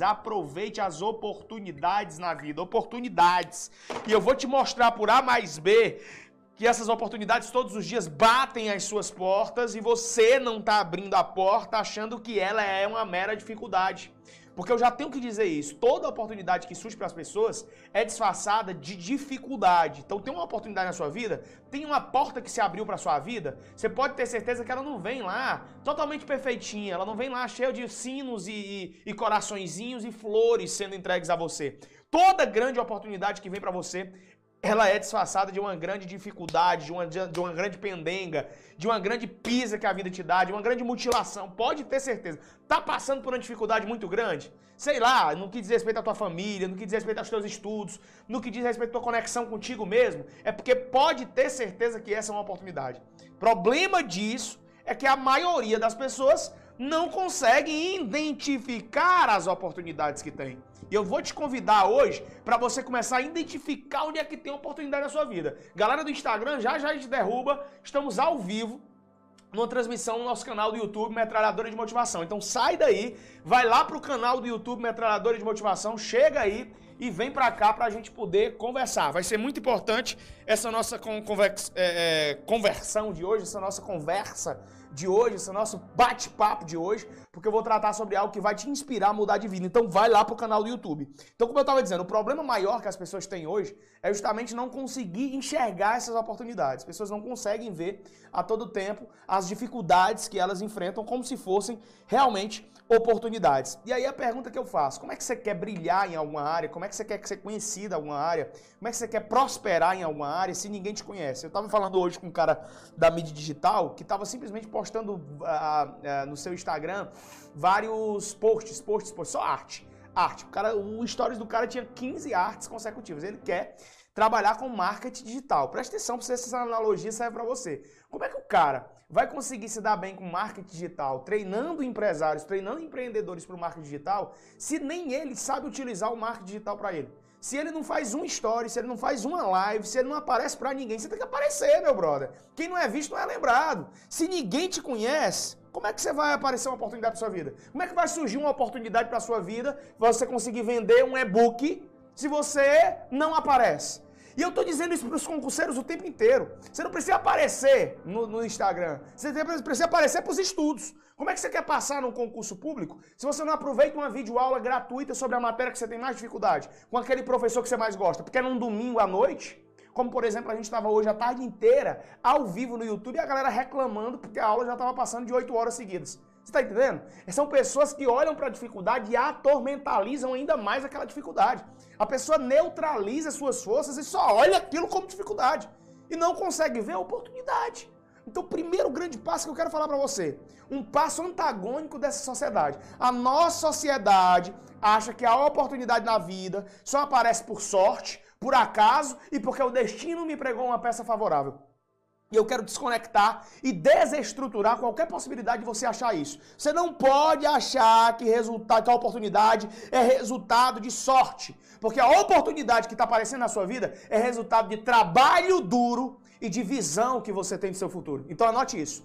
Aproveite as oportunidades na vida, oportunidades. E eu vou te mostrar por A mais B que essas oportunidades todos os dias batem as suas portas e você não está abrindo a porta achando que ela é uma mera dificuldade. Porque eu já tenho que dizer isso. Toda oportunidade que surge para as pessoas é disfarçada de dificuldade. Então tem uma oportunidade na sua vida, tem uma porta que se abriu para sua vida, você pode ter certeza que ela não vem lá totalmente perfeitinha, ela não vem lá cheia de sinos e, e, e coraçõezinhos e flores sendo entregues a você. Toda grande oportunidade que vem para você ela é disfarçada de uma grande dificuldade, de uma, de uma grande pendenga, de uma grande pisa que a vida te dá, de uma grande mutilação. Pode ter certeza. Tá passando por uma dificuldade muito grande? Sei lá, no que diz respeito à tua família, no que diz respeito aos teus estudos, no que diz respeito à tua conexão contigo mesmo, é porque pode ter certeza que essa é uma oportunidade. Problema disso é que a maioria das pessoas não consegue identificar as oportunidades que tem. E eu vou te convidar hoje para você começar a identificar onde é que tem oportunidade na sua vida. Galera do Instagram, já já a gente derruba. Estamos ao vivo numa transmissão no nosso canal do YouTube Metralhadora de Motivação. Então sai daí, vai lá pro canal do YouTube Metralhadora de Motivação, chega aí e vem para cá para a gente poder conversar. Vai ser muito importante essa nossa conversa, é, é, conversão de hoje, essa nossa conversa de hoje, esse nosso bate-papo de hoje, porque eu vou tratar sobre algo que vai te inspirar a mudar de vida. Então vai lá pro canal do YouTube. Então, como eu estava dizendo, o problema maior que as pessoas têm hoje é justamente não conseguir enxergar essas oportunidades. As pessoas não conseguem ver a todo tempo as dificuldades que elas enfrentam como se fossem realmente oportunidades. E aí a pergunta que eu faço, como é que você quer brilhar em alguma área? Como é que você quer ser conhecido em alguma área? Como é que você quer prosperar em alguma área se ninguém te conhece? Eu estava falando hoje com um cara da mídia digital que estava simplesmente uh, uh, no seu Instagram vários posts, posts, posts, só arte. Arte. O, cara, o stories do cara tinha 15 artes consecutivas. Ele quer trabalhar com marketing digital. Presta atenção, se essa analogia serve para você. Como é que o cara vai conseguir se dar bem com marketing digital, treinando empresários, treinando empreendedores para o marketing digital, se nem ele sabe utilizar o marketing digital para ele? Se ele não faz um story, se ele não faz uma live, se ele não aparece para ninguém, você tem que aparecer, meu brother. Quem não é visto não é lembrado. Se ninguém te conhece, como é que você vai aparecer uma oportunidade para sua vida? Como é que vai surgir uma oportunidade para sua vida, você conseguir vender um e-book se você não aparece? E eu estou dizendo isso para os concurseiros o tempo inteiro. Você não precisa aparecer no, no Instagram. Você precisa aparecer para os estudos. Como é que você quer passar num concurso público se você não aproveita uma videoaula gratuita sobre a matéria que você tem mais dificuldade? Com aquele professor que você mais gosta? Porque é num domingo à noite, como por exemplo a gente estava hoje a tarde inteira ao vivo no YouTube e a galera reclamando porque a aula já estava passando de 8 horas seguidas. Você está entendendo? São pessoas que olham para a dificuldade e atormentalizam ainda mais aquela dificuldade. A pessoa neutraliza suas forças e só olha aquilo como dificuldade. E não consegue ver a oportunidade. Então, o primeiro grande passo que eu quero falar para você, um passo antagônico dessa sociedade. A nossa sociedade acha que a oportunidade na vida só aparece por sorte, por acaso e porque o destino me pregou uma peça favorável. E eu quero desconectar e desestruturar qualquer possibilidade de você achar isso. Você não pode achar que, resultado, que a oportunidade é resultado de sorte. Porque a oportunidade que está aparecendo na sua vida é resultado de trabalho duro e de visão que você tem do seu futuro. Então anote isso.